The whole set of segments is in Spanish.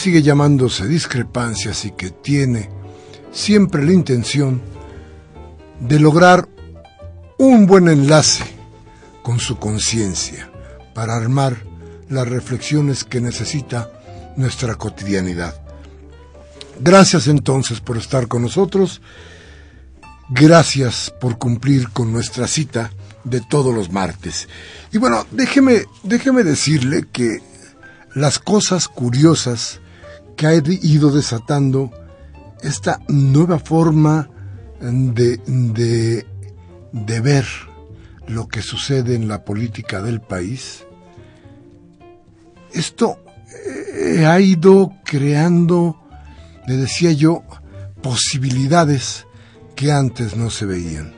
Sigue llamándose discrepancias y que tiene siempre la intención de lograr un buen enlace con su conciencia para armar las reflexiones que necesita nuestra cotidianidad. Gracias entonces por estar con nosotros. Gracias por cumplir con nuestra cita de todos los martes. Y bueno, déjeme, déjeme decirle que las cosas curiosas que ha ido desatando esta nueva forma de, de, de ver lo que sucede en la política del país, esto eh, ha ido creando, le decía yo, posibilidades que antes no se veían.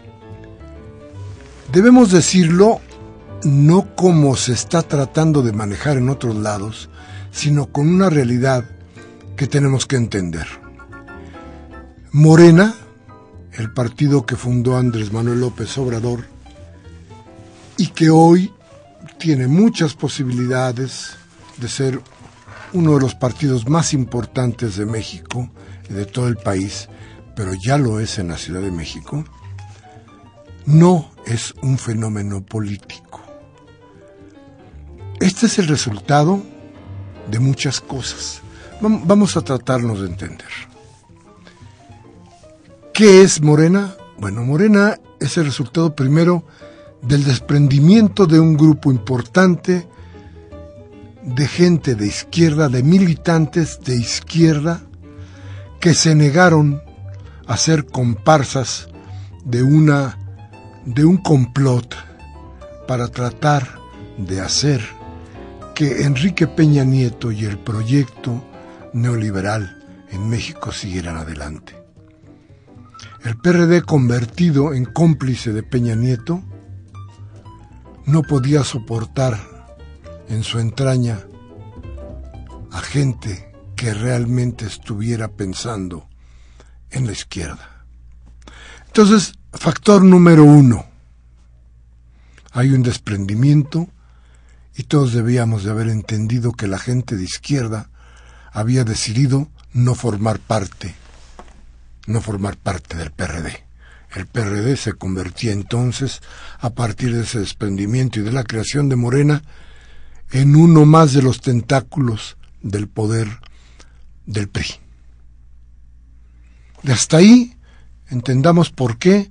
Debemos decirlo no como se está tratando de manejar en otros lados, sino con una realidad que tenemos que entender. Morena, el partido que fundó Andrés Manuel López Obrador, y que hoy tiene muchas posibilidades de ser uno de los partidos más importantes de México y de todo el país, pero ya lo es en la Ciudad de México, no es un fenómeno político. Este es el resultado de muchas cosas. Vamos a tratarnos de entender. ¿Qué es Morena? Bueno, Morena es el resultado primero del desprendimiento de un grupo importante de gente de izquierda, de militantes de izquierda, que se negaron a ser comparsas de una de un complot para tratar de hacer que Enrique Peña Nieto y el proyecto neoliberal en México siguieran adelante. El PRD convertido en cómplice de Peña Nieto no podía soportar en su entraña a gente que realmente estuviera pensando en la izquierda. Entonces, factor número uno, hay un desprendimiento y todos debíamos de haber entendido que la gente de izquierda había decidido no formar parte, no formar parte del PRD. El PRD se convertía entonces, a partir de ese desprendimiento y de la creación de Morena, en uno más de los tentáculos del poder del PRI. De hasta ahí entendamos por qué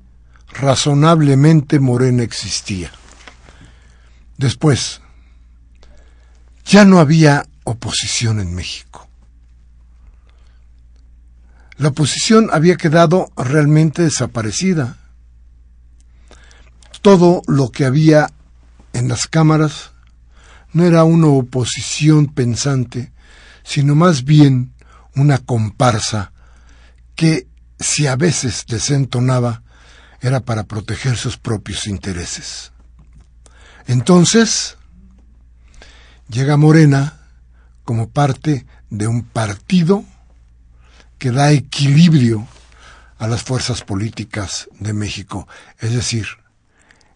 razonablemente Morena existía. Después, ya no había oposición en México. La oposición había quedado realmente desaparecida. Todo lo que había en las cámaras no era una oposición pensante, sino más bien una comparsa que, si a veces desentonaba, era para proteger sus propios intereses. Entonces, llega Morena como parte de un partido que da equilibrio a las fuerzas políticas de México. Es decir,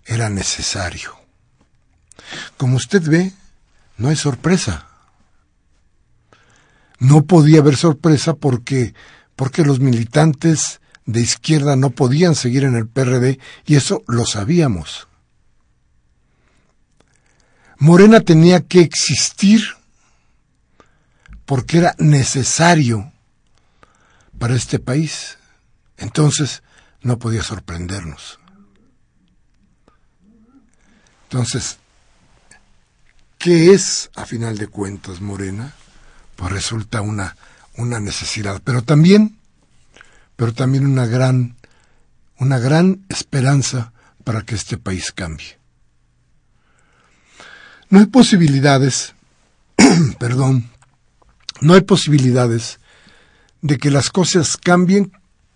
era necesario. Como usted ve, no hay sorpresa. No podía haber sorpresa porque, porque los militantes de izquierda no podían seguir en el PRD y eso lo sabíamos. Morena tenía que existir porque era necesario para este país. Entonces no podía sorprendernos. Entonces, ¿qué es a final de cuentas Morena? Pues resulta una, una necesidad, pero también, pero también una gran, una gran esperanza para que este país cambie. No hay posibilidades, perdón, no hay posibilidades de que las cosas cambien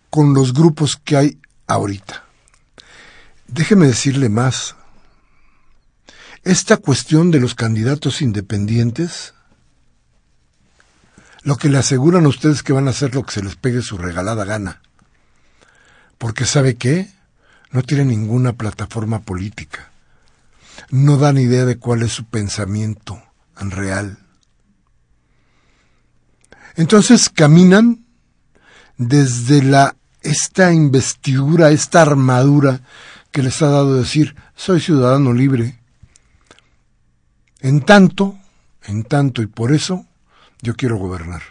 con los grupos que hay ahorita. Déjeme decirle más. Esta cuestión de los candidatos independientes, lo que le aseguran a ustedes que van a hacer lo que se les pegue su regalada gana. Porque sabe qué? No tiene ninguna plataforma política. No dan idea de cuál es su pensamiento en real. Entonces caminan desde la esta investidura, esta armadura que les ha dado decir, soy ciudadano libre. En tanto, en tanto y por eso, yo quiero gobernar.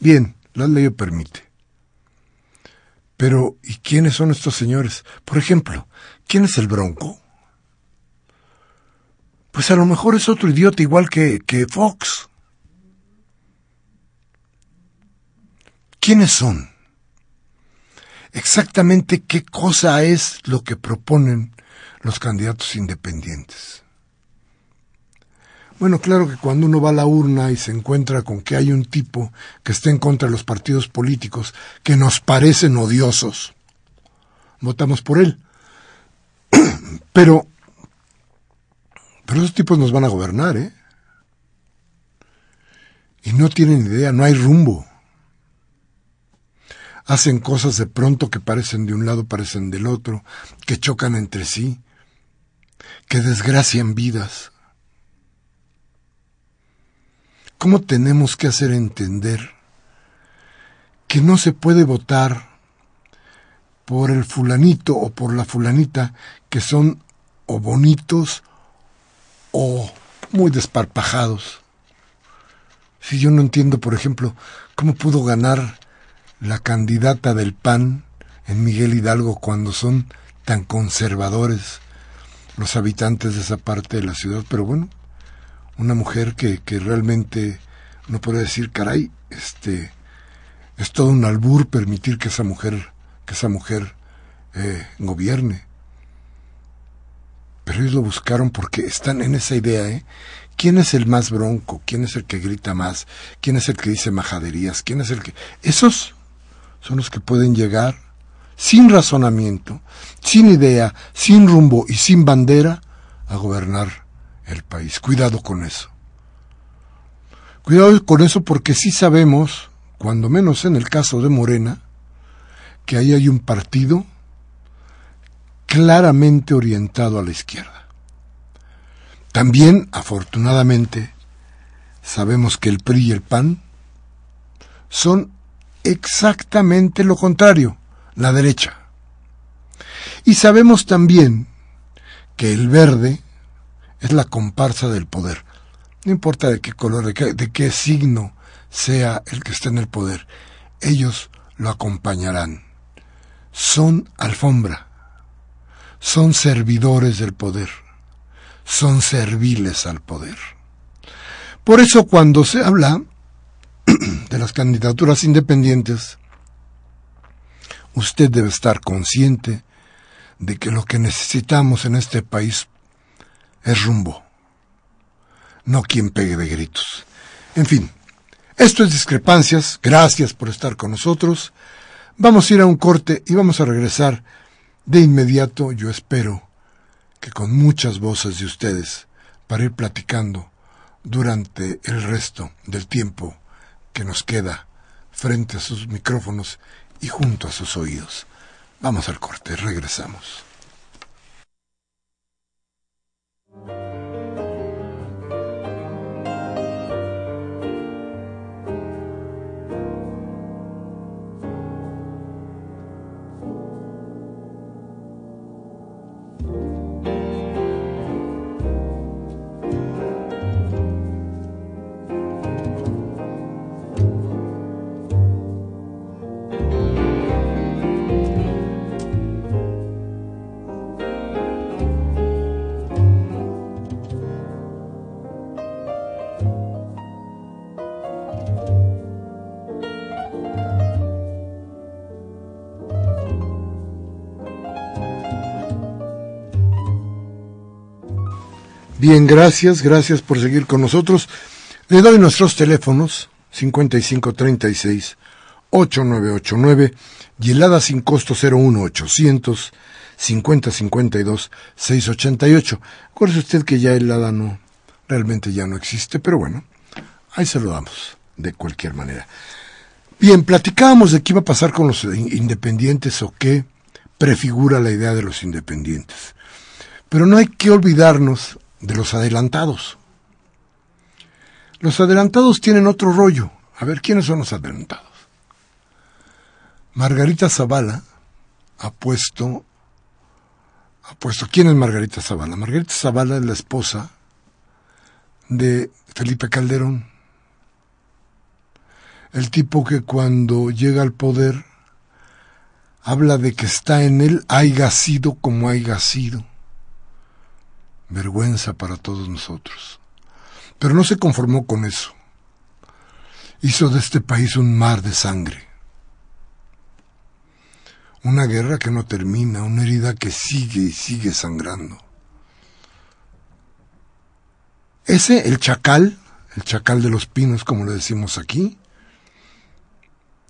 Bien, la ley lo permite. Pero, ¿y quiénes son estos señores? Por ejemplo, ¿quién es el Bronco? Pues a lo mejor es otro idiota igual que, que Fox. ¿Quiénes son? Exactamente qué cosa es lo que proponen los candidatos independientes. Bueno, claro que cuando uno va a la urna y se encuentra con que hay un tipo que está en contra de los partidos políticos que nos parecen odiosos, votamos por él. Pero, pero esos tipos nos van a gobernar, ¿eh? Y no tienen idea, no hay rumbo hacen cosas de pronto que parecen de un lado, parecen del otro, que chocan entre sí, que desgracian vidas. ¿Cómo tenemos que hacer entender que no se puede votar por el fulanito o por la fulanita que son o bonitos o muy desparpajados? Si yo no entiendo, por ejemplo, cómo pudo ganar la candidata del PAN en Miguel Hidalgo cuando son tan conservadores los habitantes de esa parte de la ciudad, pero bueno, una mujer que, que realmente no puede decir, caray, este es todo un albur permitir que esa mujer, que esa mujer eh, gobierne. Pero ellos lo buscaron porque están en esa idea, ¿eh? ¿Quién es el más bronco? ¿Quién es el que grita más? ¿Quién es el que dice majaderías? ¿Quién es el que... Esos son los que pueden llegar sin razonamiento, sin idea, sin rumbo y sin bandera a gobernar el país. Cuidado con eso. Cuidado con eso porque sí sabemos, cuando menos en el caso de Morena, que ahí hay un partido claramente orientado a la izquierda. También, afortunadamente, sabemos que el PRI y el PAN son exactamente lo contrario, la derecha. Y sabemos también que el verde es la comparsa del poder. No importa de qué color, de qué, signo sea el que esté en el poder, ellos lo acompañarán. Son alfombra, son servidores del poder, son serviles al poder. Por eso cuando se habla de las candidaturas independientes, usted debe estar consciente de que lo que necesitamos en este país es rumbo, no quien pegue de gritos. En fin, esto es discrepancias, gracias por estar con nosotros. Vamos a ir a un corte y vamos a regresar de inmediato, yo espero que con muchas voces de ustedes, para ir platicando durante el resto del tiempo que nos queda frente a sus micrófonos y junto a sus oídos. Vamos al corte, regresamos. Bien, gracias, gracias por seguir con nosotros. Le doy nuestros teléfonos 5536 8989 y helada sin costo 01800 5052 688. Acuérdese usted que ya el helada no, realmente ya no existe, pero bueno, ahí se lo damos, de cualquier manera. Bien, platicábamos de qué iba a pasar con los independientes o qué prefigura la idea de los independientes. Pero no hay que olvidarnos de los adelantados. Los adelantados tienen otro rollo. A ver, ¿quiénes son los adelantados? Margarita Zavala ha puesto, ha puesto, ¿quién es Margarita Zavala? Margarita Zavala es la esposa de Felipe Calderón, el tipo que cuando llega al poder habla de que está en él haya sido como haya sido vergüenza para todos nosotros. Pero no se conformó con eso. Hizo de este país un mar de sangre. Una guerra que no termina, una herida que sigue y sigue sangrando. Ese, el chacal, el chacal de los pinos, como le decimos aquí,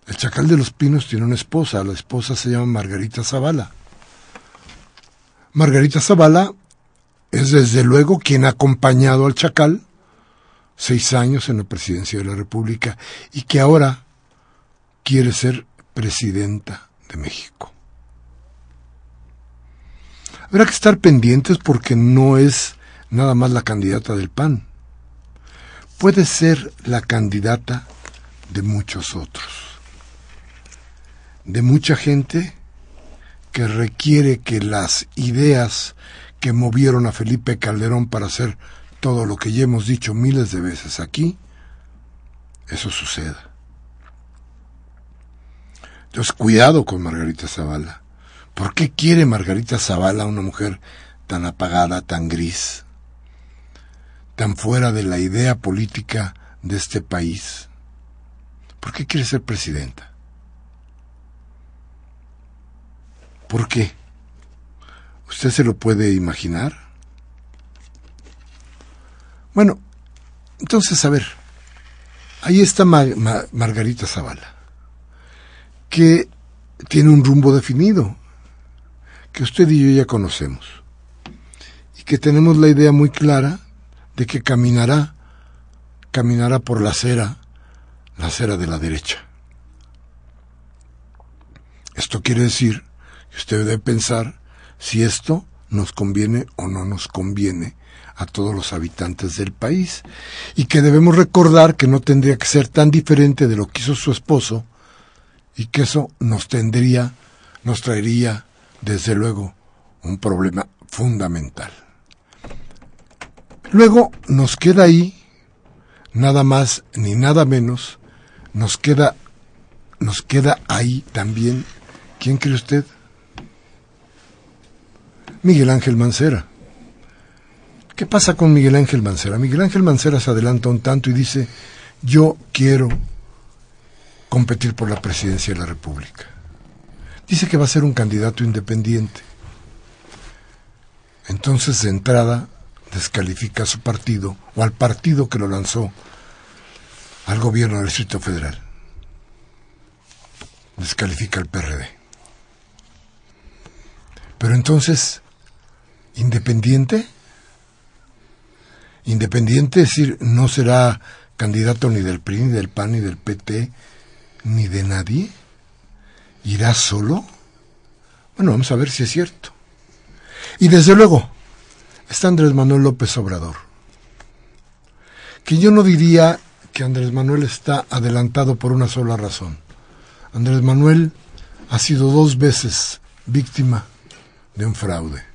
el chacal de los pinos tiene una esposa, la esposa se llama Margarita Zavala. Margarita Zavala es desde luego quien ha acompañado al Chacal seis años en la presidencia de la República y que ahora quiere ser presidenta de México. Habrá que estar pendientes porque no es nada más la candidata del PAN. Puede ser la candidata de muchos otros. De mucha gente que requiere que las ideas que movieron a Felipe Calderón para hacer todo lo que ya hemos dicho miles de veces aquí, eso suceda. Entonces, cuidado con Margarita Zavala. ¿Por qué quiere Margarita Zavala una mujer tan apagada, tan gris, tan fuera de la idea política de este país? ¿Por qué quiere ser presidenta? ¿Por qué? ¿Usted se lo puede imaginar? Bueno, entonces, a ver, ahí está Margarita Zavala, que tiene un rumbo definido, que usted y yo ya conocemos, y que tenemos la idea muy clara de que caminará, caminará por la acera, la acera de la derecha. Esto quiere decir que usted debe pensar si esto nos conviene o no nos conviene a todos los habitantes del país y que debemos recordar que no tendría que ser tan diferente de lo que hizo su esposo y que eso nos tendría, nos traería desde luego un problema fundamental. Luego nos queda ahí nada más ni nada menos, nos queda nos queda ahí también ¿quién cree usted? Miguel Ángel Mancera. ¿Qué pasa con Miguel Ángel Mancera? Miguel Ángel Mancera se adelanta un tanto y dice, yo quiero competir por la presidencia de la República. Dice que va a ser un candidato independiente. Entonces, de entrada, descalifica a su partido o al partido que lo lanzó al gobierno del Distrito Federal. Descalifica al PRD. Pero entonces independiente, Independiente, es decir, no será candidato ni del PRI, ni del PAN, ni del PT, ni de nadie. ¿Irá solo? Bueno, vamos a ver si es cierto. Y desde luego, está Andrés Manuel López Obrador, que yo no diría que Andrés Manuel está adelantado por una sola razón. Andrés Manuel ha sido dos veces víctima de un fraude.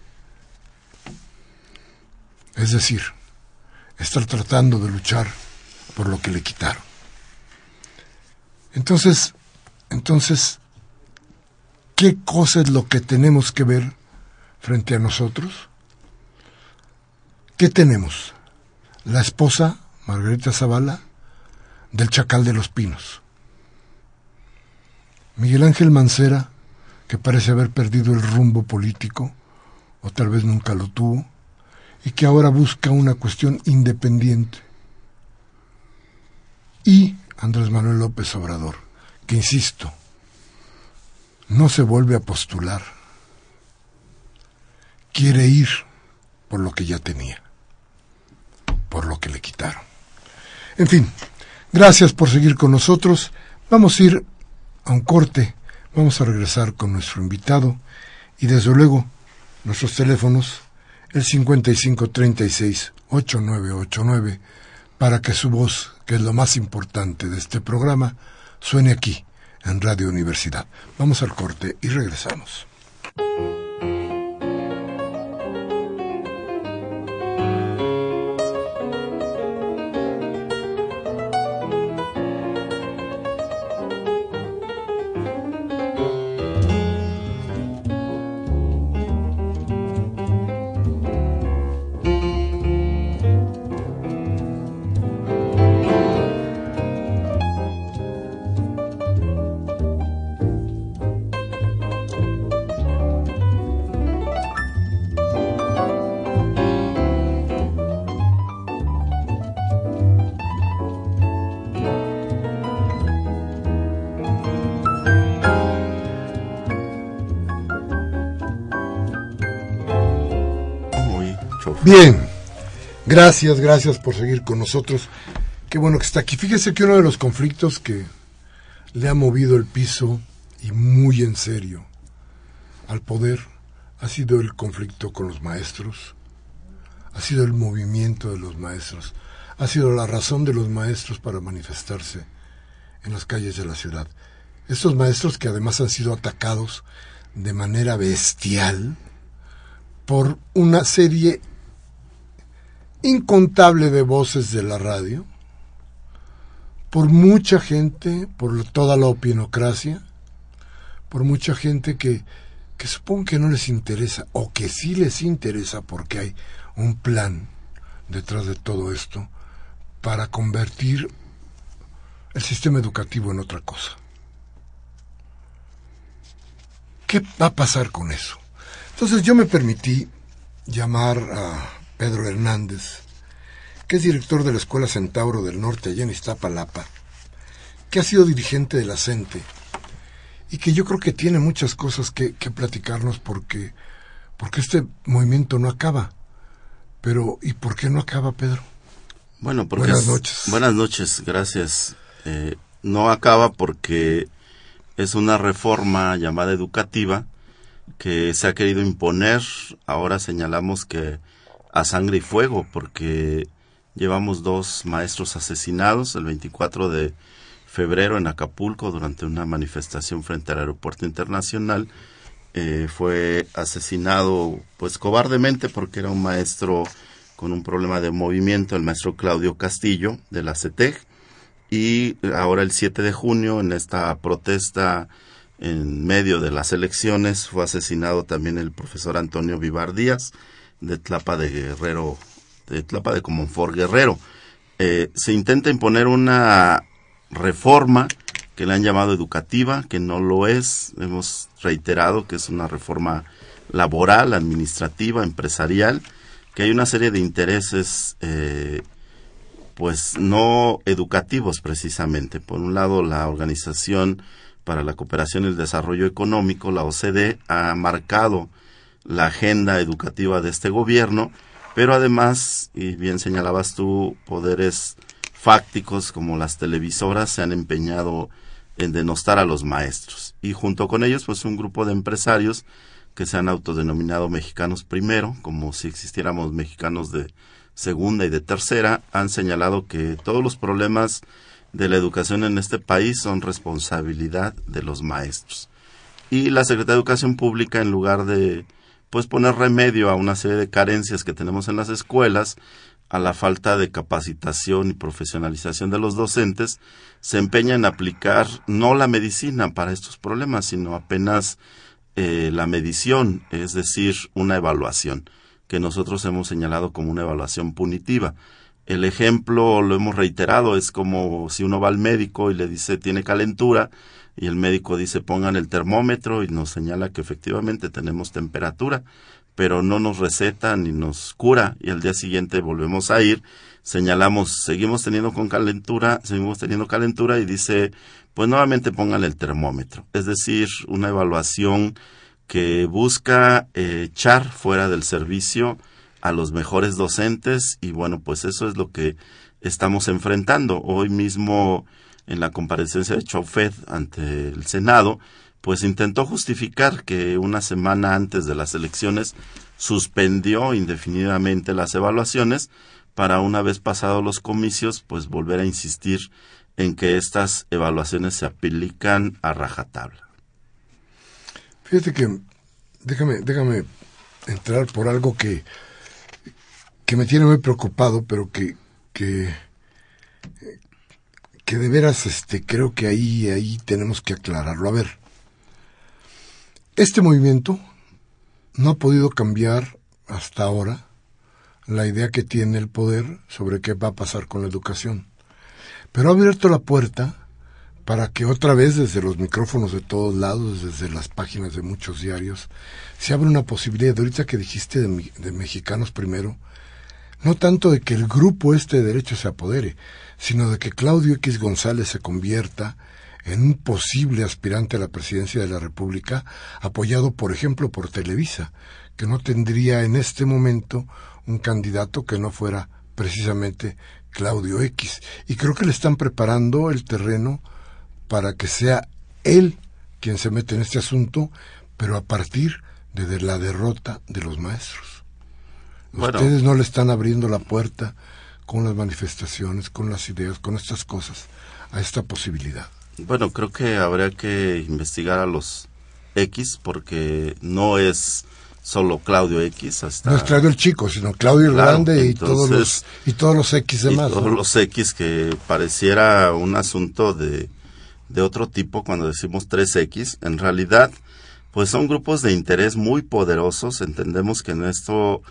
Es decir, estar tratando de luchar por lo que le quitaron. Entonces, entonces, ¿qué cosa es lo que tenemos que ver frente a nosotros? ¿Qué tenemos? La esposa, Margarita Zavala, del Chacal de los Pinos. Miguel Ángel Mancera, que parece haber perdido el rumbo político, o tal vez nunca lo tuvo, y que ahora busca una cuestión independiente. Y Andrés Manuel López Obrador, que insisto, no se vuelve a postular, quiere ir por lo que ya tenía, por lo que le quitaron. En fin, gracias por seguir con nosotros. Vamos a ir a un corte, vamos a regresar con nuestro invitado y desde luego nuestros teléfonos el 5536-8989 para que su voz, que es lo más importante de este programa, suene aquí, en Radio Universidad. Vamos al corte y regresamos. Bien, gracias, gracias por seguir con nosotros. Qué bueno que está aquí. Fíjese que uno de los conflictos que le ha movido el piso y muy en serio al poder ha sido el conflicto con los maestros, ha sido el movimiento de los maestros, ha sido la razón de los maestros para manifestarse en las calles de la ciudad. Estos maestros que además han sido atacados de manera bestial por una serie incontable de voces de la radio, por mucha gente, por toda la opinocracia, por mucha gente que, que supongo que no les interesa, o que sí les interesa porque hay un plan detrás de todo esto para convertir el sistema educativo en otra cosa. ¿Qué va a pasar con eso? Entonces yo me permití llamar a Pedro Hernández, que es director de la Escuela Centauro del Norte allá en Iztapalapa, que ha sido dirigente de la CENTE y que yo creo que tiene muchas cosas que, platicarnos porque, porque este movimiento no acaba. Pero, ¿y por qué no acaba, Pedro? Bueno, porque buenas noches. Buenas noches, gracias. Eh, no acaba porque es una reforma llamada educativa que se ha querido imponer. Ahora señalamos que a sangre y fuego porque llevamos dos maestros asesinados el 24 de febrero en Acapulco durante una manifestación frente al aeropuerto internacional. Eh, fue asesinado pues cobardemente porque era un maestro con un problema de movimiento, el maestro Claudio Castillo de la CETEG. Y ahora el 7 de junio en esta protesta en medio de las elecciones fue asesinado también el profesor Antonio Vivar Díaz de Tlapa de Guerrero, de Tlapa de Comonfort Guerrero. Eh, se intenta imponer una reforma que le han llamado educativa, que no lo es. Hemos reiterado que es una reforma laboral, administrativa, empresarial, que hay una serie de intereses, eh, pues no educativos precisamente. Por un lado, la Organización para la Cooperación y el Desarrollo Económico, la OCDE, ha marcado la agenda educativa de este gobierno, pero además, y bien señalabas tú, poderes fácticos como las televisoras se han empeñado en denostar a los maestros. Y junto con ellos, pues un grupo de empresarios que se han autodenominado mexicanos primero, como si existiéramos mexicanos de segunda y de tercera, han señalado que todos los problemas de la educación en este país son responsabilidad de los maestros. Y la Secretaría de Educación Pública, en lugar de pues poner remedio a una serie de carencias que tenemos en las escuelas, a la falta de capacitación y profesionalización de los docentes, se empeña en aplicar no la medicina para estos problemas, sino apenas eh, la medición, es decir, una evaluación, que nosotros hemos señalado como una evaluación punitiva. El ejemplo, lo hemos reiterado, es como si uno va al médico y le dice tiene calentura, y el médico dice pongan el termómetro y nos señala que efectivamente tenemos temperatura, pero no nos receta ni nos cura y al día siguiente volvemos a ir, señalamos, seguimos teniendo con calentura, seguimos teniendo calentura y dice, pues nuevamente pongan el termómetro, es decir, una evaluación que busca eh, echar fuera del servicio a los mejores docentes y bueno, pues eso es lo que estamos enfrentando. Hoy mismo en la comparecencia de Chaufet ante el Senado, pues intentó justificar que una semana antes de las elecciones suspendió indefinidamente las evaluaciones para una vez pasados los comicios, pues volver a insistir en que estas evaluaciones se aplican a rajatabla. Fíjate que déjame, déjame entrar por algo que, que me tiene muy preocupado, pero que, que que de veras este creo que ahí ahí tenemos que aclararlo. A ver, este movimiento no ha podido cambiar hasta ahora la idea que tiene el poder sobre qué va a pasar con la educación. Pero ha abierto la puerta para que otra vez desde los micrófonos de todos lados, desde las páginas de muchos diarios, se abra una posibilidad. Ahorita que dijiste de, de mexicanos primero, no tanto de que el grupo este de derecho se apodere, sino de que Claudio X González se convierta en un posible aspirante a la presidencia de la República, apoyado, por ejemplo, por Televisa, que no tendría en este momento un candidato que no fuera precisamente Claudio X. Y creo que le están preparando el terreno para que sea él quien se mete en este asunto, pero a partir de la derrota de los maestros. Ustedes no le están abriendo la puerta con las manifestaciones, con las ideas, con estas cosas, a esta posibilidad? Bueno, creo que habría que investigar a los X porque no es solo Claudio X. Hasta... No es Claudio el chico, sino Claudio el grande y, todos los, y todos los X demás. Y todos los X que pareciera un asunto de, de otro tipo cuando decimos 3X. En realidad, pues son grupos de interés muy poderosos. Entendemos que en esto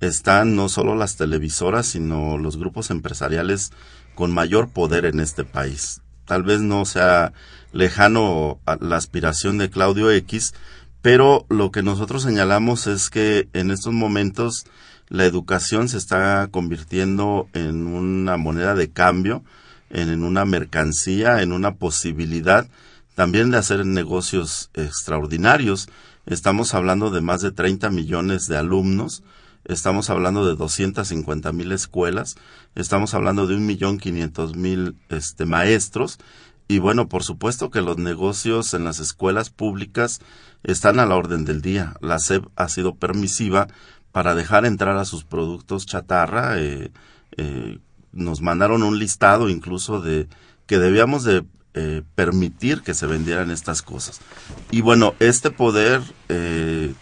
están no solo las televisoras, sino los grupos empresariales con mayor poder en este país. Tal vez no sea lejano la aspiración de Claudio X, pero lo que nosotros señalamos es que en estos momentos la educación se está convirtiendo en una moneda de cambio, en una mercancía, en una posibilidad también de hacer negocios extraordinarios. Estamos hablando de más de 30 millones de alumnos, estamos hablando de 250 mil escuelas, estamos hablando de un millón quinientos mil este, maestros, y bueno, por supuesto que los negocios en las escuelas públicas están a la orden del día. La SEP ha sido permisiva para dejar entrar a sus productos chatarra. Eh, eh, nos mandaron un listado incluso de que debíamos de eh, permitir que se vendieran estas cosas. Y bueno, este poder,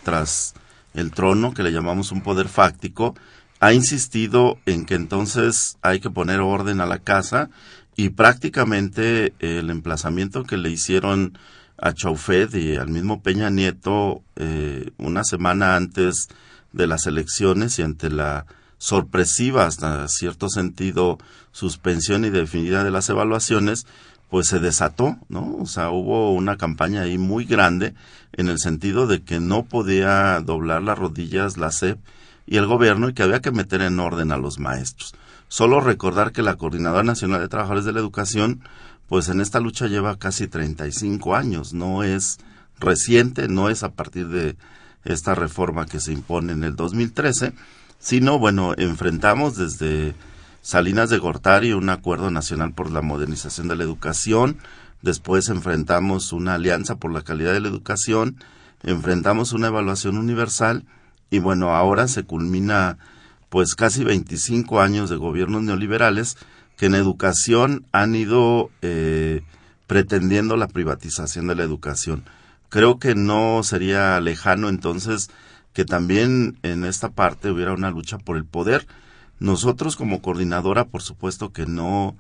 tras el trono, que le llamamos un poder fáctico, ha insistido en que entonces hay que poner orden a la casa y prácticamente el emplazamiento que le hicieron a Chaufet y al mismo Peña Nieto eh, una semana antes de las elecciones y ante la sorpresiva, hasta cierto sentido, suspensión y definida de las evaluaciones, pues se desató, ¿no? O sea, hubo una campaña ahí muy grande en el sentido de que no podía doblar las rodillas la SEP y el gobierno y que había que meter en orden a los maestros. Solo recordar que la Coordinadora Nacional de Trabajadores de la Educación, pues en esta lucha lleva casi 35 años, no es reciente, no es a partir de esta reforma que se impone en el 2013, sino, bueno, enfrentamos desde Salinas de Gortari un acuerdo nacional por la modernización de la educación, después enfrentamos una alianza por la calidad de la educación, enfrentamos una evaluación universal y bueno, ahora se culmina pues casi 25 años de gobiernos neoliberales que en educación han ido eh, pretendiendo la privatización de la educación. Creo que no sería lejano entonces que también en esta parte hubiera una lucha por el poder. Nosotros como coordinadora, por supuesto que no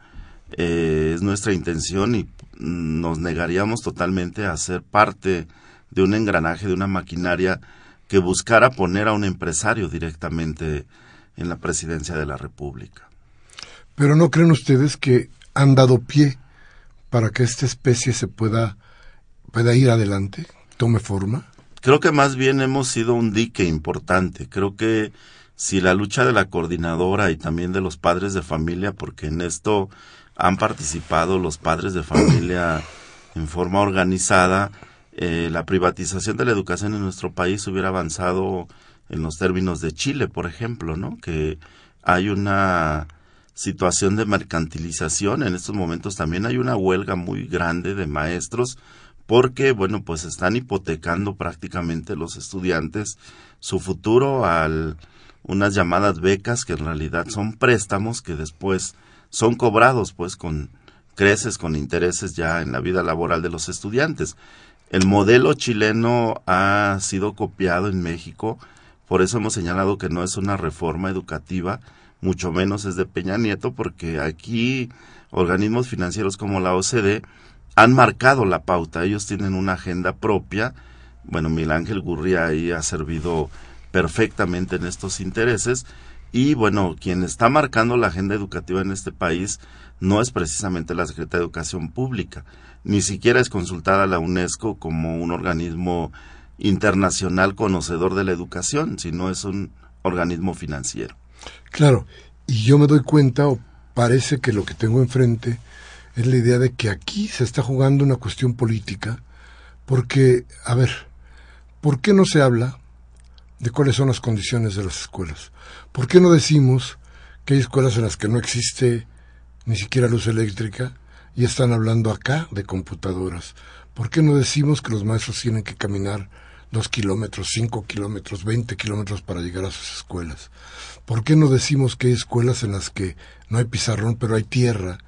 eh, es nuestra intención y nos negaríamos totalmente a ser parte de un engranaje, de una maquinaria que buscara poner a un empresario directamente en la presidencia de la República. Pero ¿no creen ustedes que han dado pie para que esta especie se pueda, pueda ir adelante, tome forma? Creo que más bien hemos sido un dique importante. Creo que si la lucha de la coordinadora y también de los padres de familia, porque en esto han participado los padres de familia en forma organizada, eh, la privatización de la educación en nuestro país hubiera avanzado en los términos de Chile, por ejemplo, ¿no? Que hay una situación de mercantilización. En estos momentos también hay una huelga muy grande de maestros porque, bueno, pues están hipotecando prácticamente los estudiantes su futuro a unas llamadas becas que en realidad son préstamos que después son cobrados pues con creces, con intereses ya en la vida laboral de los estudiantes. El modelo chileno ha sido copiado en México, por eso hemos señalado que no es una reforma educativa, mucho menos es de Peña Nieto, porque aquí organismos financieros como la OCDE han marcado la pauta, ellos tienen una agenda propia, bueno, Miguel Ángel Gurria ahí ha servido perfectamente en estos intereses, y bueno, quien está marcando la agenda educativa en este país no es precisamente la Secretaría de Educación Pública, ni siquiera es consultada la UNESCO como un organismo internacional conocedor de la educación, sino es un organismo financiero. Claro, y yo me doy cuenta, o parece que lo que tengo enfrente es la idea de que aquí se está jugando una cuestión política, porque, a ver, ¿por qué no se habla de cuáles son las condiciones de las escuelas? ¿Por qué no decimos que hay escuelas en las que no existe ni siquiera luz eléctrica y están hablando acá de computadoras? ¿Por qué no decimos que los maestros tienen que caminar dos kilómetros, cinco kilómetros, veinte kilómetros para llegar a sus escuelas? ¿Por qué no decimos que hay escuelas en las que no hay pizarrón, pero hay tierra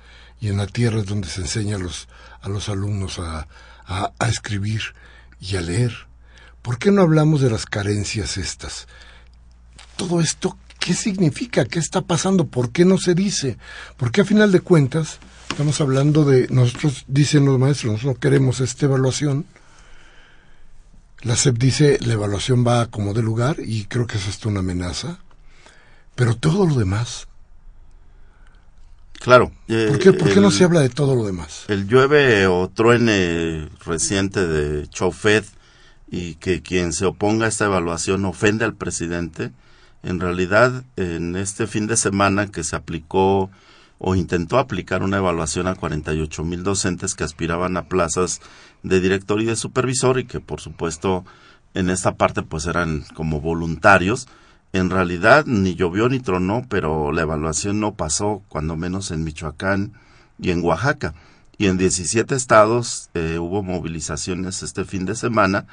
y en la tierra es donde se enseña a los, a los alumnos a, a, escribir y a leer. ¿Por qué no hablamos de las carencias estas? Todo esto, ¿qué significa? ¿Qué está pasando? ¿Por qué no se dice? Porque a final de cuentas, estamos hablando de, nosotros, dicen los maestros, nosotros no queremos esta evaluación. La SEP dice, la evaluación va como de lugar y creo que es hasta una amenaza. Pero todo lo demás, Claro. ¿Por qué, ¿por qué no se habla de todo lo demás? El llueve o truene reciente de Chaufet y que quien se oponga a esta evaluación ofende al presidente, en realidad en este fin de semana que se aplicó o intentó aplicar una evaluación a 48 mil docentes que aspiraban a plazas de director y de supervisor y que por supuesto en esta parte pues eran como voluntarios, en realidad ni llovió ni tronó, pero la evaluación no pasó, cuando menos en Michoacán y en Oaxaca. Y en 17 estados eh, hubo movilizaciones este fin de semana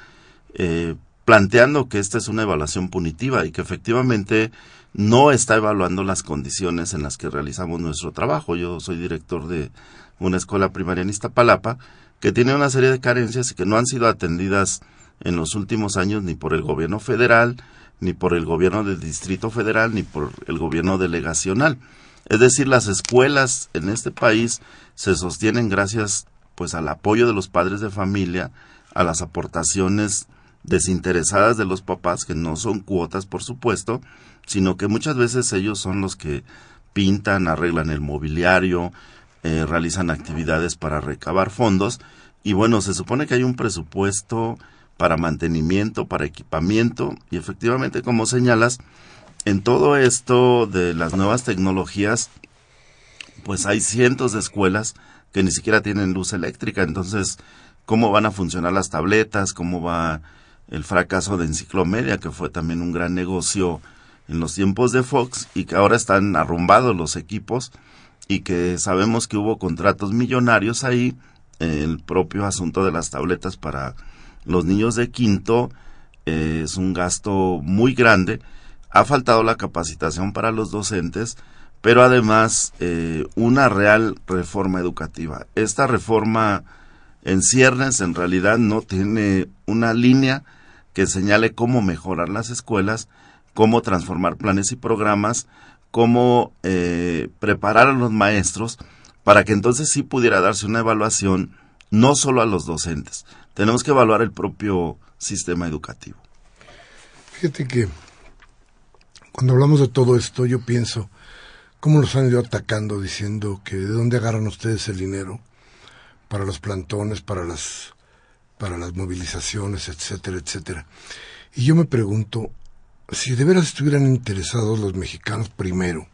eh, planteando que esta es una evaluación punitiva y que efectivamente no está evaluando las condiciones en las que realizamos nuestro trabajo. Yo soy director de una escuela primaria en Iztapalapa que tiene una serie de carencias y que no han sido atendidas en los últimos años ni por el gobierno federal ni por el gobierno del Distrito Federal, ni por el gobierno delegacional. Es decir, las escuelas en este país se sostienen gracias pues al apoyo de los padres de familia, a las aportaciones desinteresadas de los papás, que no son cuotas, por supuesto, sino que muchas veces ellos son los que pintan, arreglan el mobiliario, eh, realizan actividades para recabar fondos, y bueno, se supone que hay un presupuesto para mantenimiento, para equipamiento y efectivamente, como señalas, en todo esto de las nuevas tecnologías, pues hay cientos de escuelas que ni siquiera tienen luz eléctrica, entonces, ¿cómo van a funcionar las tabletas? ¿Cómo va el fracaso de Enciclomedia, que fue también un gran negocio en los tiempos de Fox y que ahora están arrumbados los equipos y que sabemos que hubo contratos millonarios ahí, el propio asunto de las tabletas para los niños de quinto eh, es un gasto muy grande, ha faltado la capacitación para los docentes, pero además eh, una real reforma educativa. Esta reforma en ciernes en realidad no tiene una línea que señale cómo mejorar las escuelas, cómo transformar planes y programas, cómo eh, preparar a los maestros para que entonces sí pudiera darse una evaluación no solo a los docentes, tenemos que evaluar el propio sistema educativo. Fíjate que cuando hablamos de todo esto yo pienso cómo nos han ido atacando diciendo que de dónde agarran ustedes el dinero para los plantones, para las para las movilizaciones, etcétera, etcétera. Y yo me pregunto, si de veras estuvieran interesados los mexicanos primero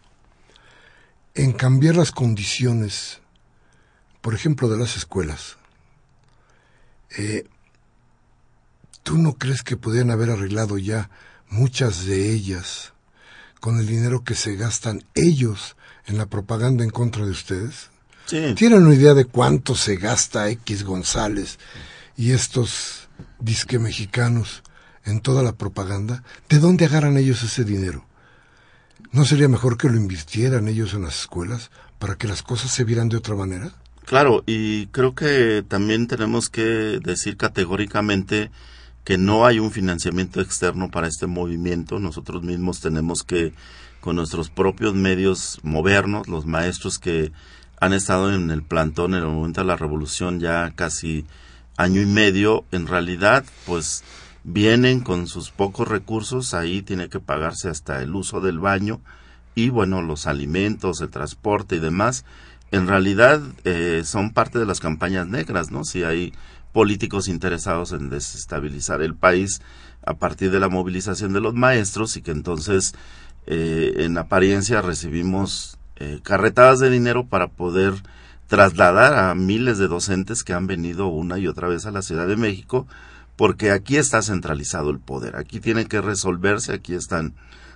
en cambiar las condiciones, por ejemplo, de las escuelas, eh, ¿tú no crees que podrían haber arreglado ya muchas de ellas con el dinero que se gastan ellos en la propaganda en contra de ustedes? ¿Tienen una idea de cuánto se gasta X González y estos disque mexicanos en toda la propaganda? ¿De dónde agarran ellos ese dinero? ¿No sería mejor que lo invirtieran ellos en las escuelas para que las cosas se vieran de otra manera? Claro, y creo que también tenemos que decir categóricamente que no hay un financiamiento externo para este movimiento. Nosotros mismos tenemos que, con nuestros propios medios, movernos. Los maestros que han estado en el plantón en el momento de la revolución ya casi año y medio, en realidad, pues vienen con sus pocos recursos, ahí tiene que pagarse hasta el uso del baño y bueno, los alimentos, el transporte y demás. En realidad eh, son parte de las campañas negras, ¿no? Si hay políticos interesados en desestabilizar el país a partir de la movilización de los maestros y que entonces eh, en apariencia recibimos eh, carretadas de dinero para poder trasladar a miles de docentes que han venido una y otra vez a la Ciudad de México, porque aquí está centralizado el poder, aquí tiene que resolverse, aquí están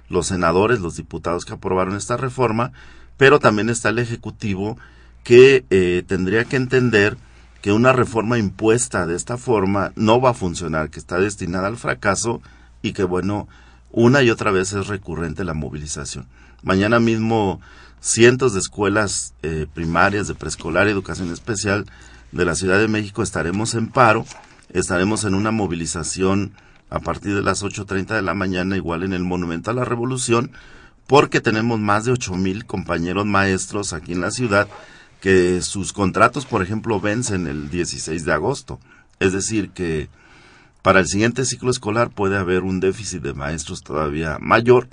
los senadores, los diputados que aprobaron esta reforma, pero también está el Ejecutivo que eh, tendría que entender que una reforma impuesta de esta forma no va a funcionar, que está destinada al fracaso y que, bueno, una y otra vez es recurrente la movilización. Mañana mismo cientos de escuelas eh, primarias de preescolar y educación especial de la Ciudad de México estaremos en paro, estaremos en una movilización a partir de las 8.30 de la mañana, igual en el Monumento a la Revolución, porque tenemos más de ocho mil compañeros maestros aquí en la ciudad que sus contratos, por ejemplo, vencen el 16 de agosto. Es decir, que para el siguiente ciclo escolar puede haber un déficit de maestros todavía mayor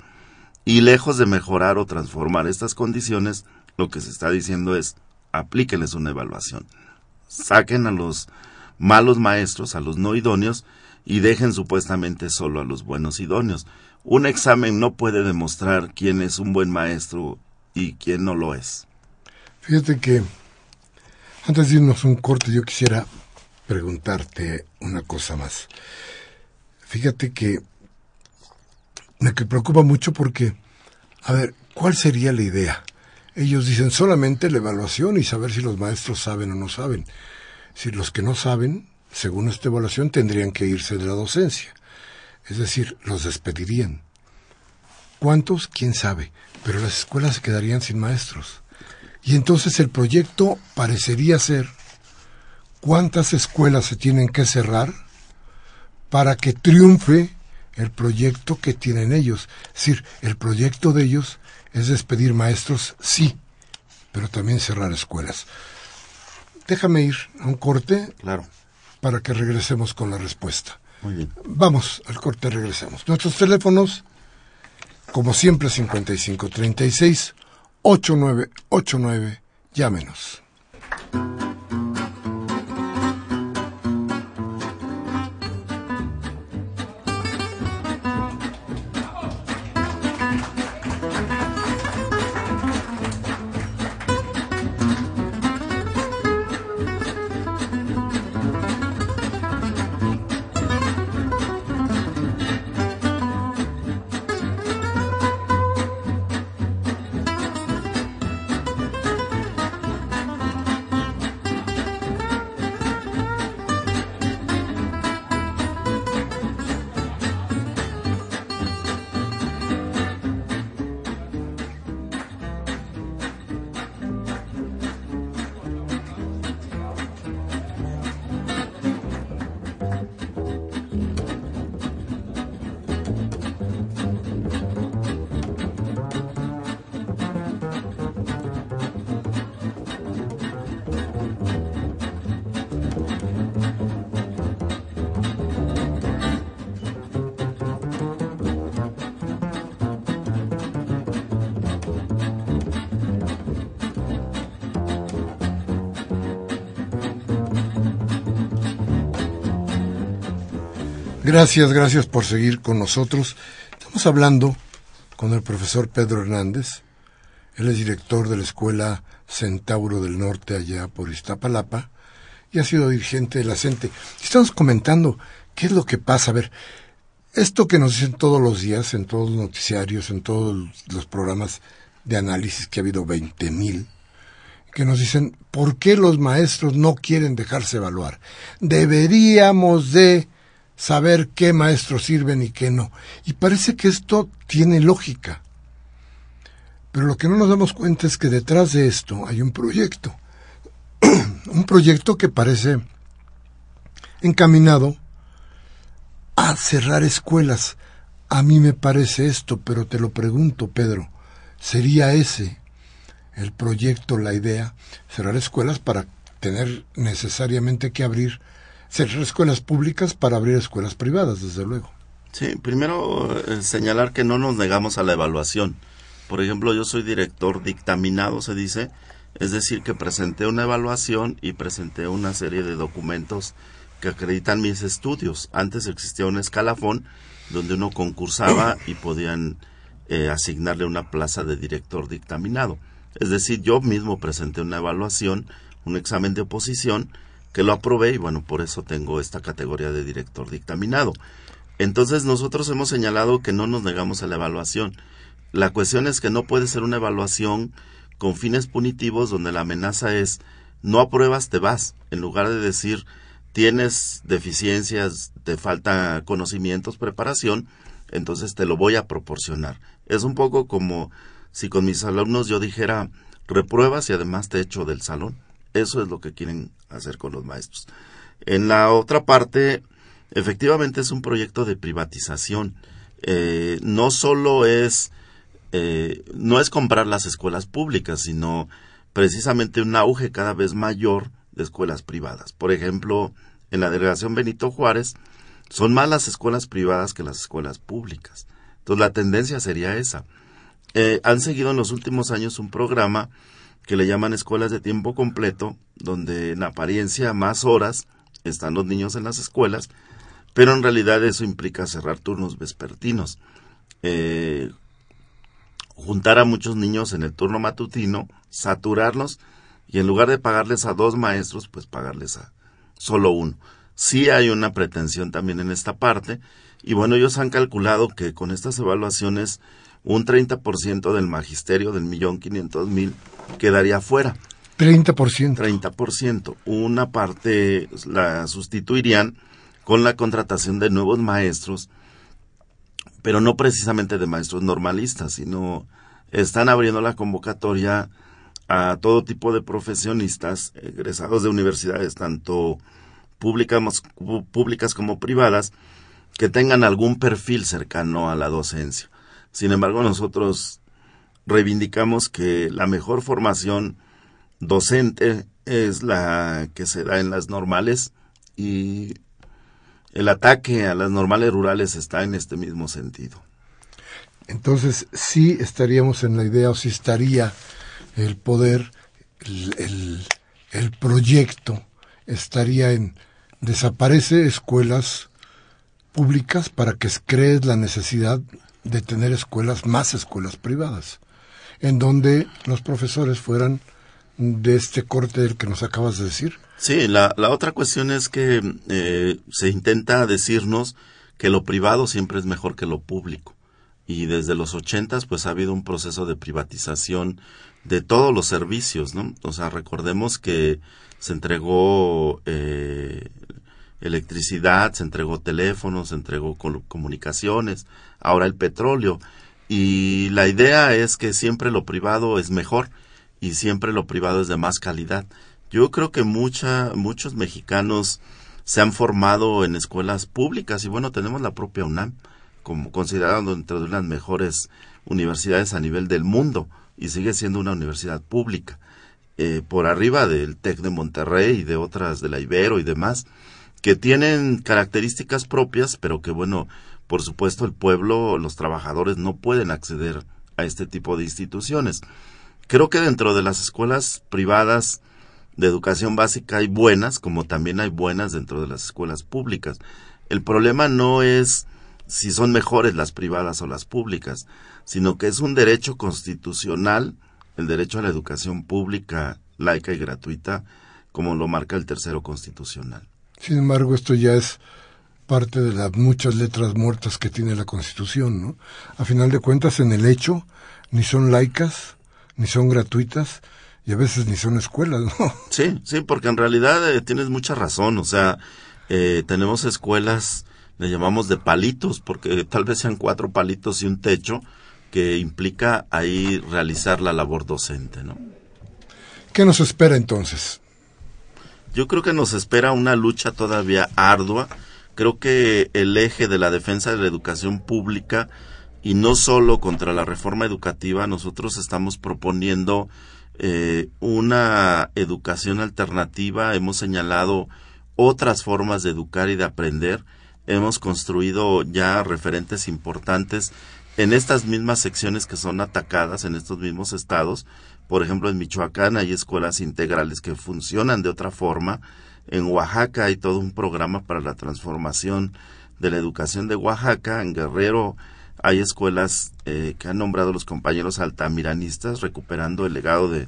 y lejos de mejorar o transformar estas condiciones, lo que se está diciendo es aplíquenles una evaluación. Saquen a los malos maestros, a los no idóneos, y dejen supuestamente solo a los buenos idóneos. Un examen no puede demostrar quién es un buen maestro y quién no lo es. Fíjate que antes de irnos un corte yo quisiera preguntarte una cosa más. Fíjate que me preocupa mucho porque, a ver, ¿cuál sería la idea? Ellos dicen solamente la evaluación y saber si los maestros saben o no saben. Si los que no saben, según esta evaluación, tendrían que irse de la docencia. Es decir, los despedirían. ¿Cuántos? ¿Quién sabe? Pero las escuelas se quedarían sin maestros. Y entonces el proyecto parecería ser cuántas escuelas se tienen que cerrar para que triunfe el proyecto que tienen ellos. Es decir, el proyecto de ellos es despedir maestros, sí, pero también cerrar escuelas. Déjame ir a un corte claro. para que regresemos con la respuesta. Muy bien. Vamos al corte, regresemos. Nuestros teléfonos, como siempre, 5536 8989, llámenos. Gracias, gracias por seguir con nosotros. Estamos hablando con el profesor Pedro Hernández. Él es director de la Escuela Centauro del Norte allá por Iztapalapa y ha sido dirigente de la CENTE. Estamos comentando qué es lo que pasa. A ver, esto que nos dicen todos los días, en todos los noticiarios, en todos los programas de análisis, que ha habido veinte mil, que nos dicen, ¿por qué los maestros no quieren dejarse evaluar? Deberíamos de saber qué maestros sirven y qué no. Y parece que esto tiene lógica. Pero lo que no nos damos cuenta es que detrás de esto hay un proyecto. un proyecto que parece encaminado a cerrar escuelas. A mí me parece esto, pero te lo pregunto, Pedro, ¿sería ese el proyecto, la idea? Cerrar escuelas para tener necesariamente que abrir, cerrar escuelas públicas para abrir escuelas privadas, desde luego. Sí, primero eh, señalar que no nos negamos a la evaluación. Por ejemplo, yo soy director dictaminado, se dice, es decir, que presenté una evaluación y presenté una serie de documentos que acreditan mis estudios. Antes existía un escalafón donde uno concursaba y podían eh, asignarle una plaza de director dictaminado. Es decir, yo mismo presenté una evaluación, un examen de oposición, que lo aprobé y bueno, por eso tengo esta categoría de director dictaminado. Entonces nosotros hemos señalado que no nos negamos a la evaluación. La cuestión es que no puede ser una evaluación con fines punitivos donde la amenaza es no apruebas, te vas, en lugar de decir tienes deficiencias, te falta conocimientos, preparación, entonces te lo voy a proporcionar. Es un poco como si con mis alumnos yo dijera repruebas y además te echo del salón. Eso es lo que quieren hacer con los maestros. En la otra parte, efectivamente es un proyecto de privatización. Eh, no solo es eh, no es comprar las escuelas públicas, sino precisamente un auge cada vez mayor de escuelas privadas. Por ejemplo, en la delegación Benito Juárez son más las escuelas privadas que las escuelas públicas. Entonces la tendencia sería esa. Eh, han seguido en los últimos años un programa que le llaman escuelas de tiempo completo, donde en apariencia más horas están los niños en las escuelas, pero en realidad eso implica cerrar turnos vespertinos. Eh, juntar a muchos niños en el turno matutino, saturarlos y en lugar de pagarles a dos maestros, pues pagarles a solo uno. Sí hay una pretensión también en esta parte y bueno, ellos han calculado que con estas evaluaciones un 30% del magisterio del millón quinientos mil quedaría fuera. 30%. 30%. Una parte la sustituirían con la contratación de nuevos maestros pero no precisamente de maestros normalistas, sino están abriendo la convocatoria a todo tipo de profesionistas egresados de universidades, tanto públicas, públicas como privadas, que tengan algún perfil cercano a la docencia. Sin embargo, nosotros reivindicamos que la mejor formación docente es la que se da en las normales y el ataque a las normales rurales está en este mismo sentido. Entonces, sí estaríamos en la idea, o sí estaría el poder, el, el, proyecto, estaría en desaparece escuelas públicas para que crees la necesidad de tener escuelas, más escuelas privadas, en donde los profesores fueran de este corte del que nos acabas de decir, Sí, la, la otra cuestión es que eh, se intenta decirnos que lo privado siempre es mejor que lo público. Y desde los ochentas, pues ha habido un proceso de privatización de todos los servicios, ¿no? O sea, recordemos que se entregó eh, electricidad, se entregó teléfonos, se entregó comunicaciones, ahora el petróleo. Y la idea es que siempre lo privado es mejor y siempre lo privado es de más calidad. Yo creo que mucha, muchos mexicanos se han formado en escuelas públicas y bueno, tenemos la propia UNAM como considerado entre las mejores universidades a nivel del mundo y sigue siendo una universidad pública. Eh, por arriba del TEC de Monterrey y de otras de la Ibero y demás, que tienen características propias, pero que bueno, por supuesto el pueblo, los trabajadores no pueden acceder a este tipo de instituciones. Creo que dentro de las escuelas privadas de educación básica hay buenas, como también hay buenas dentro de las escuelas públicas. El problema no es si son mejores las privadas o las públicas, sino que es un derecho constitucional, el derecho a la educación pública, laica y gratuita, como lo marca el tercero constitucional. Sin embargo, esto ya es parte de las muchas letras muertas que tiene la Constitución, ¿no? A final de cuentas, en el hecho, ni son laicas, ni son gratuitas, y a veces ni son escuelas, ¿no? Sí, sí, porque en realidad eh, tienes mucha razón, o sea, eh, tenemos escuelas, le llamamos de palitos, porque tal vez sean cuatro palitos y un techo, que implica ahí realizar la labor docente, ¿no? ¿Qué nos espera entonces? Yo creo que nos espera una lucha todavía ardua. Creo que el eje de la defensa de la educación pública y no solo contra la reforma educativa, nosotros estamos proponiendo eh, una educación alternativa, hemos señalado otras formas de educar y de aprender, hemos construido ya referentes importantes en estas mismas secciones que son atacadas en estos mismos estados. Por ejemplo, en Michoacán hay escuelas integrales que funcionan de otra forma. En Oaxaca hay todo un programa para la transformación de la educación de Oaxaca. En Guerrero hay escuelas eh, que han nombrado los compañeros altamiranistas, recuperando el legado de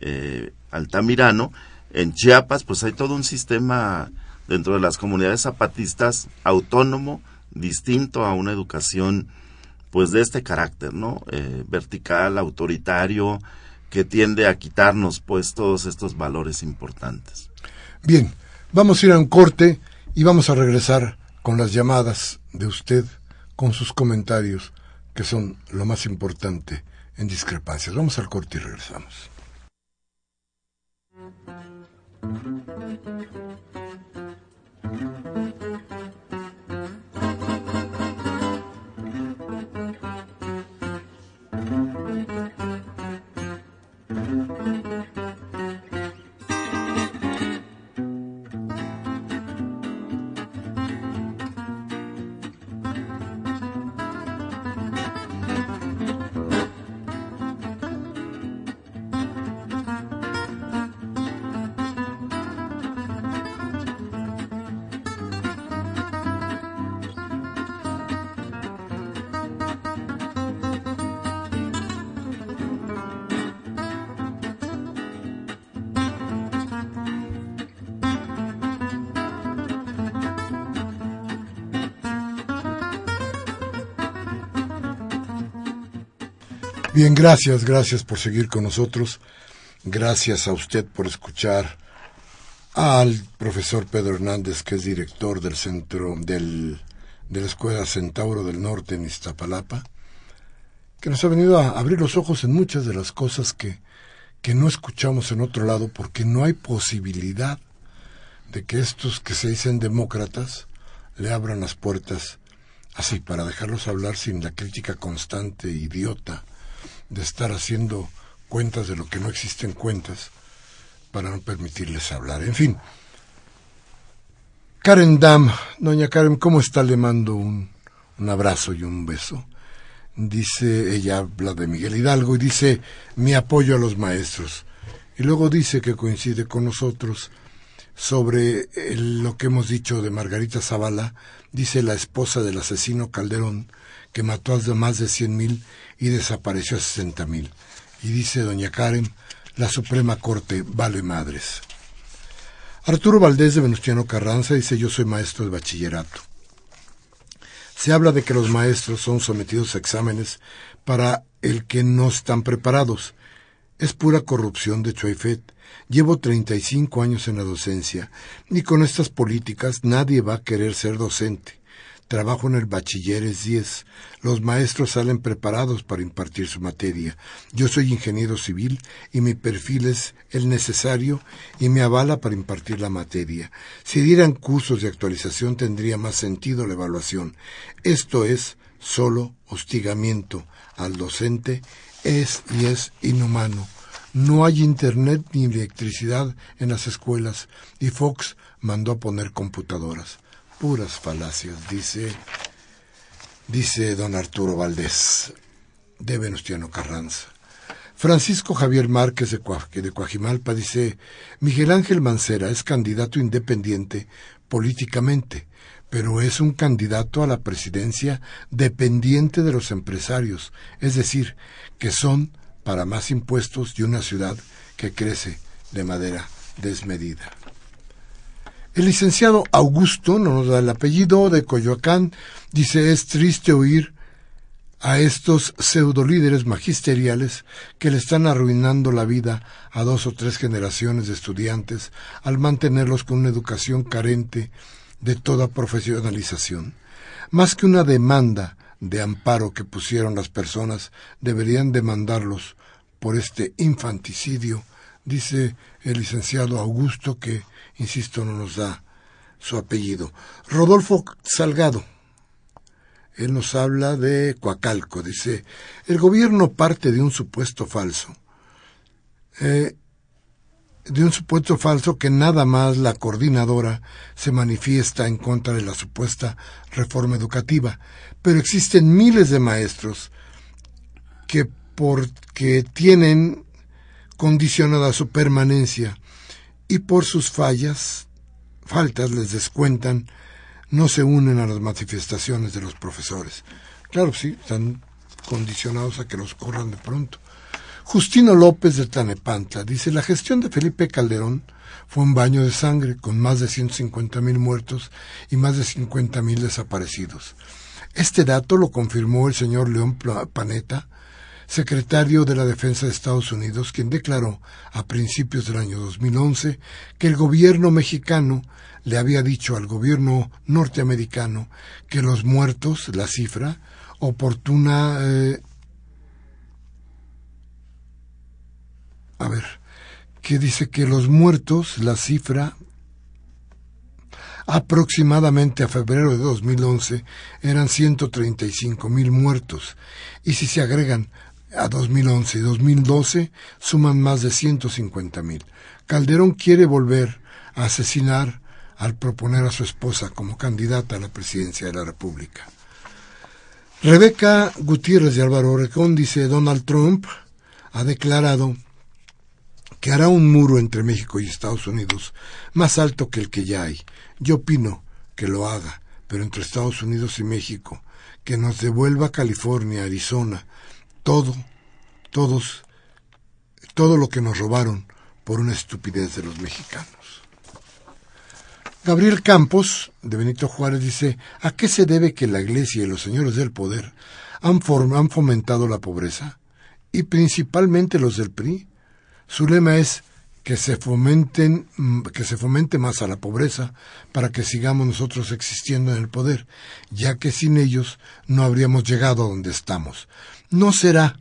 eh, Altamirano. En Chiapas, pues hay todo un sistema dentro de las comunidades zapatistas autónomo, distinto a una educación pues de este carácter, ¿no? Eh, vertical, autoritario, que tiende a quitarnos pues todos estos valores importantes. Bien, vamos a ir a un corte y vamos a regresar con las llamadas de usted, con sus comentarios, que son lo más importante en discrepancias. Vamos al corte y regresamos. Bien, gracias, gracias por seguir con nosotros. Gracias a usted por escuchar al profesor Pedro Hernández, que es director del centro del, de la Escuela Centauro del Norte en Iztapalapa, que nos ha venido a abrir los ojos en muchas de las cosas que, que no escuchamos en otro lado, porque no hay posibilidad de que estos que se dicen demócratas le abran las puertas así para dejarlos hablar sin la crítica constante, idiota, de estar haciendo cuentas de lo que no existen cuentas para no permitirles hablar. En fin, Karen Dam, doña Karen, ¿cómo está? Le mando un, un abrazo y un beso. Dice, ella habla de Miguel Hidalgo y dice, mi apoyo a los maestros. Y luego dice que coincide con nosotros sobre lo que hemos dicho de Margarita Zavala, dice la esposa del asesino Calderón, que mató a más de cien mil y desapareció a sesenta mil. Y dice doña Karen, la Suprema Corte vale madres. Arturo Valdés de Venustiano Carranza dice yo soy maestro de bachillerato. Se habla de que los maestros son sometidos a exámenes para el que no están preparados. Es pura corrupción de Choifet. Llevo 35 años en la docencia y con estas políticas nadie va a querer ser docente. Trabajo en el bachilleres 10. Los maestros salen preparados para impartir su materia. Yo soy ingeniero civil y mi perfil es el necesario y me avala para impartir la materia. Si dieran cursos de actualización tendría más sentido la evaluación. Esto es solo hostigamiento al docente. Es y es inhumano. No hay internet ni electricidad en las escuelas y Fox mandó a poner computadoras puras falacias, dice, dice don Arturo Valdés de Venustiano Carranza. Francisco Javier Márquez de, de Coajimalpa dice, Miguel Ángel Mancera es candidato independiente políticamente, pero es un candidato a la presidencia dependiente de los empresarios, es decir, que son para más impuestos y una ciudad que crece de manera desmedida. El licenciado Augusto, no nos da el apellido, de Coyoacán, dice es triste oír a estos pseudolíderes magisteriales que le están arruinando la vida a dos o tres generaciones de estudiantes al mantenerlos con una educación carente de toda profesionalización. Más que una demanda de amparo que pusieron las personas, deberían demandarlos por este infanticidio, dice el licenciado Augusto, que, insisto, no nos da su apellido. Rodolfo Salgado, él nos habla de Coacalco. Dice, el gobierno parte de un supuesto falso. Eh, de un supuesto falso que nada más la coordinadora se manifiesta en contra de la supuesta reforma educativa. Pero existen miles de maestros que porque tienen condicionada su permanencia y por sus fallas, faltas les descuentan no se unen a las manifestaciones de los profesores. Claro, sí, están condicionados a que los corran de pronto. Justino López de Tanepantla dice, la gestión de Felipe Calderón fue un baño de sangre con más de 150 mil muertos y más de 50 mil desaparecidos. Este dato lo confirmó el señor León Panetta, secretario de la Defensa de Estados Unidos, quien declaró a principios del año 2011 que el gobierno mexicano le había dicho al gobierno norteamericano que los muertos, la cifra, oportuna... Eh, a ver, que dice que los muertos, la cifra aproximadamente a febrero de 2011 eran 135 mil muertos. Y si se agregan a 2011 y 2012 suman más de 150 mil. Calderón quiere volver a asesinar al proponer a su esposa como candidata a la presidencia de la República. Rebeca Gutiérrez de Álvaro Orecón dice Donald Trump ha declarado que hará un muro entre México y Estados Unidos más alto que el que ya hay. Yo opino que lo haga, pero entre Estados Unidos y México, que nos devuelva California, Arizona, todo, todos, todo lo que nos robaron por una estupidez de los mexicanos. Gabriel Campos, de Benito Juárez, dice, ¿a qué se debe que la Iglesia y los señores del poder han, fomentado la pobreza? Y principalmente los del PRI. Su lema es que se fomenten, mm, que se fomente más a la pobreza para que sigamos nosotros existiendo en el poder, ya que sin ellos no habríamos llegado a donde estamos. ¿No será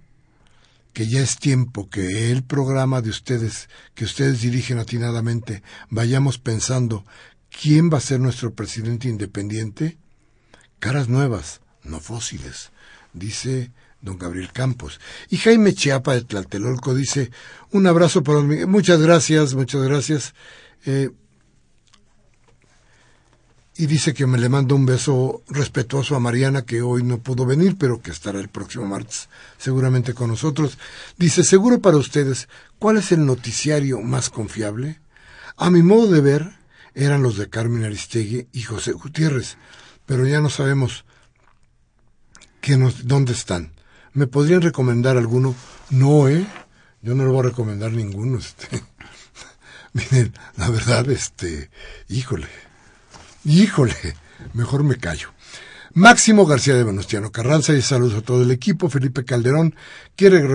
que ya es tiempo que el programa de ustedes, que ustedes dirigen atinadamente, vayamos pensando quién va a ser nuestro presidente independiente? Caras nuevas, no fósiles, dice don Gabriel Campos. Y Jaime Chiapa de Tlatelolco dice, un abrazo para Muchas gracias, muchas gracias. Eh, y dice que me le manda un beso respetuoso a Mariana, que hoy no pudo venir, pero que estará el próximo martes seguramente con nosotros. Dice, seguro para ustedes, ¿cuál es el noticiario más confiable? A mi modo de ver, eran los de Carmen Aristegui y José Gutiérrez, pero ya no sabemos dónde están. ¿Me podrían recomendar alguno? No, ¿eh? Yo no le voy a recomendar ninguno. Este. Miren, la verdad, este, híjole, Híjole, mejor me callo. Máximo García de Venustiano Carranza y saludos a todo el equipo. Felipe Calderón quiere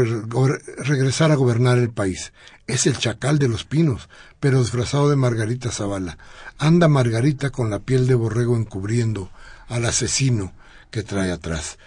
regresar a gobernar el país. Es el chacal de los pinos, pero disfrazado de Margarita Zavala. Anda Margarita con la piel de borrego encubriendo al asesino que trae atrás.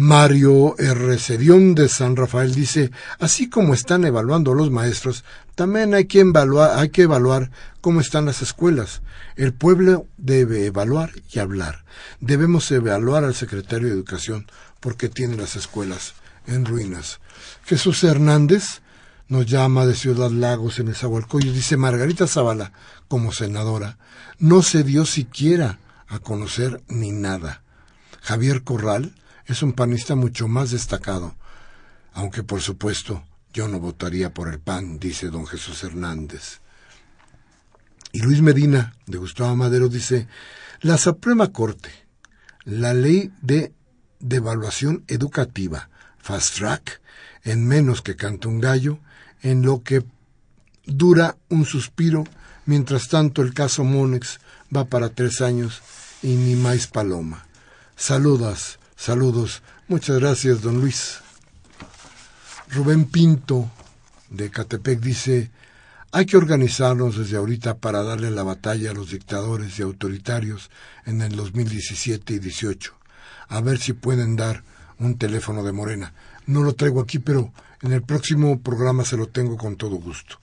Mario R. Serión de San Rafael dice, así como están evaluando los maestros, también hay que, evaluar, hay que evaluar cómo están las escuelas. El pueblo debe evaluar y hablar. Debemos evaluar al secretario de Educación porque tiene las escuelas en ruinas. Jesús Hernández nos llama de Ciudad Lagos en Esahualcoyo. Dice Margarita Zavala, como senadora, no se dio siquiera a conocer ni nada. Javier Corral es un panista mucho más destacado, aunque por supuesto Yo no votaría por el PAN, dice don Jesús Hernández. Y Luis Medina, de Gustavo Madero, dice, la Suprema Corte, la ley de devaluación educativa, fast track, en menos que canta un gallo, en lo que dura un suspiro, mientras tanto el caso Monex va para tres años y ni más paloma. Saludas, saludos. Muchas gracias, don Luis. Rubén Pinto, de Catepec, dice, hay que organizarnos desde ahorita para darle la batalla a los dictadores y autoritarios en el 2017 y 18. A ver si pueden dar un teléfono de Morena. No lo traigo aquí, pero en el próximo programa se lo tengo con todo gusto.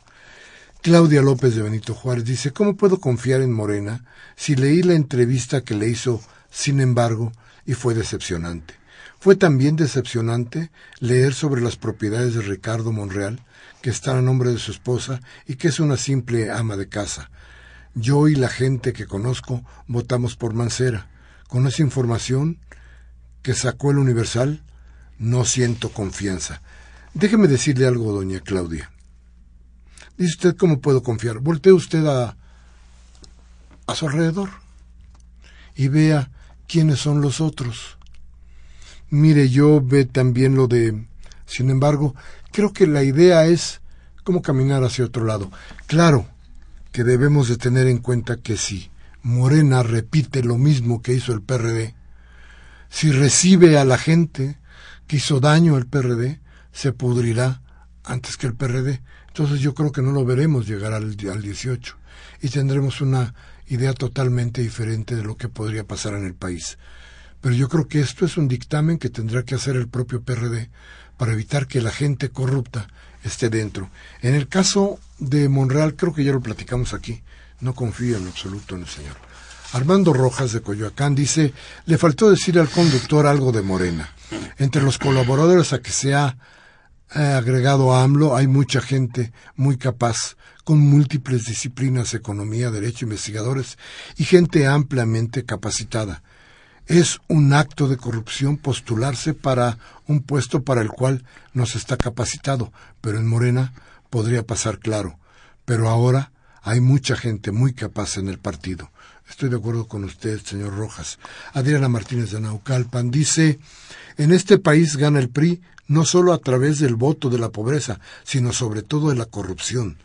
Claudia López de Benito Juárez dice, ¿cómo puedo confiar en Morena si leí la entrevista que le hizo, sin embargo, y fue decepcionante? Fue también decepcionante leer sobre las propiedades de Ricardo Monreal, que está a nombre de su esposa y que es una simple ama de casa. Yo y la gente que conozco votamos por Mancera. Con esa información que sacó el Universal, no siento confianza. Déjeme decirle algo, doña Claudia. Dice usted, ¿cómo puedo confiar? Voltee usted a, a su alrededor y vea quiénes son los otros. Mire, yo ve también lo de... Sin embargo, creo que la idea es cómo caminar hacia otro lado. Claro que debemos de tener en cuenta que si Morena repite lo mismo que hizo el PRD, si recibe a la gente que hizo daño al PRD, se pudrirá antes que el PRD. Entonces yo creo que no lo veremos llegar al, al 18 y tendremos una idea totalmente diferente de lo que podría pasar en el país. Pero yo creo que esto es un dictamen que tendrá que hacer el propio PRD para evitar que la gente corrupta esté dentro. En el caso de Monreal, creo que ya lo platicamos aquí, no confío en absoluto en el señor. Armando Rojas de Coyoacán dice, le faltó decir al conductor algo de Morena. Entre los colaboradores a que se ha agregado a AMLO, hay mucha gente muy capaz, con múltiples disciplinas, economía, derecho, investigadores y gente ampliamente capacitada. Es un acto de corrupción postularse para un puesto para el cual no se está capacitado, pero en Morena podría pasar claro. Pero ahora hay mucha gente muy capaz en el partido. Estoy de acuerdo con usted, señor Rojas. Adriana Martínez de Naucalpan dice, en este país gana el PRI no solo a través del voto de la pobreza, sino sobre todo de la corrupción.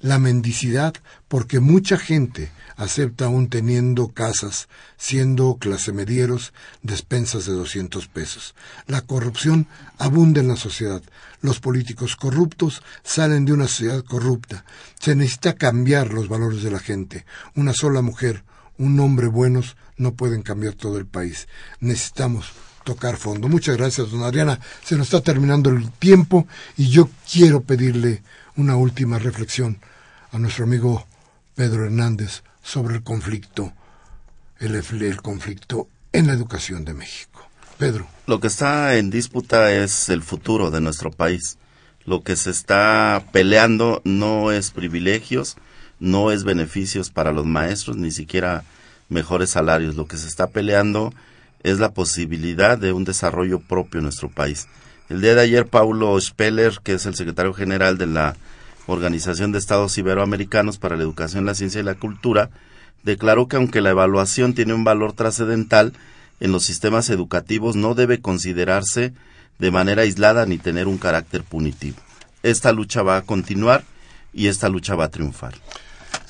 La mendicidad, porque mucha gente acepta aún teniendo casas, siendo clase medieros, despensas de doscientos pesos. La corrupción abunda en la sociedad. Los políticos corruptos salen de una sociedad corrupta. Se necesita cambiar los valores de la gente. Una sola mujer, un hombre buenos no pueden cambiar todo el país. Necesitamos tocar fondo. Muchas gracias, don Adriana. Se nos está terminando el tiempo y yo quiero pedirle una última reflexión a nuestro amigo Pedro Hernández sobre el conflicto, el, conflicto en la educación de México. Pedro. Lo que está en disputa es el futuro de nuestro país. Lo que se está peleando no es privilegios, no es beneficios para los maestros, ni siquiera mejores salarios. Lo que se está peleando es la posibilidad de un desarrollo propio en nuestro país. El día de ayer, Paulo Speller, que es el secretario general de la Organización de Estados Iberoamericanos para la Educación, la Ciencia y la Cultura, declaró que aunque la evaluación tiene un valor trascendental en los sistemas educativos, no debe considerarse de manera aislada ni tener un carácter punitivo. Esta lucha va a continuar y esta lucha va a triunfar.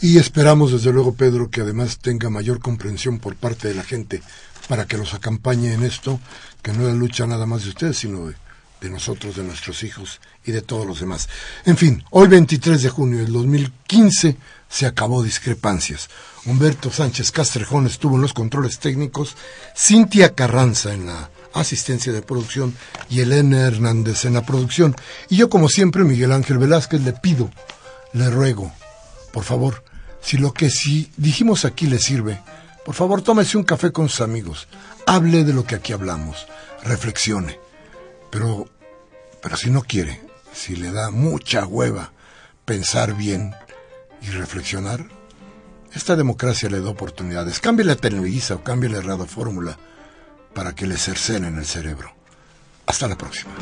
Y esperamos, desde luego, Pedro, que además tenga mayor comprensión por parte de la gente para que los acompañe en esto, que no es lucha nada más de ustedes, sino de, de, nosotros, de nuestros hijos y de todos los demás. En fin, hoy 23 de junio del 2015 se acabó discrepancias. Humberto Sánchez Castrejón estuvo en los controles técnicos, Cintia Carranza en la asistencia de producción y Elena Hernández en la producción. Y yo, como siempre, Miguel Ángel Velázquez, le pido, le ruego, por favor, si lo que si dijimos aquí le sirve, por favor, tómese un café con sus amigos. Hable de lo que aquí hablamos. Reflexione. Pero, pero si no quiere, si le da mucha hueva pensar bien y reflexionar, esta democracia le da oportunidades. Cámbiale a Televisa o cámbiale a Radio Fórmula para que le cercenen el cerebro. Hasta la próxima.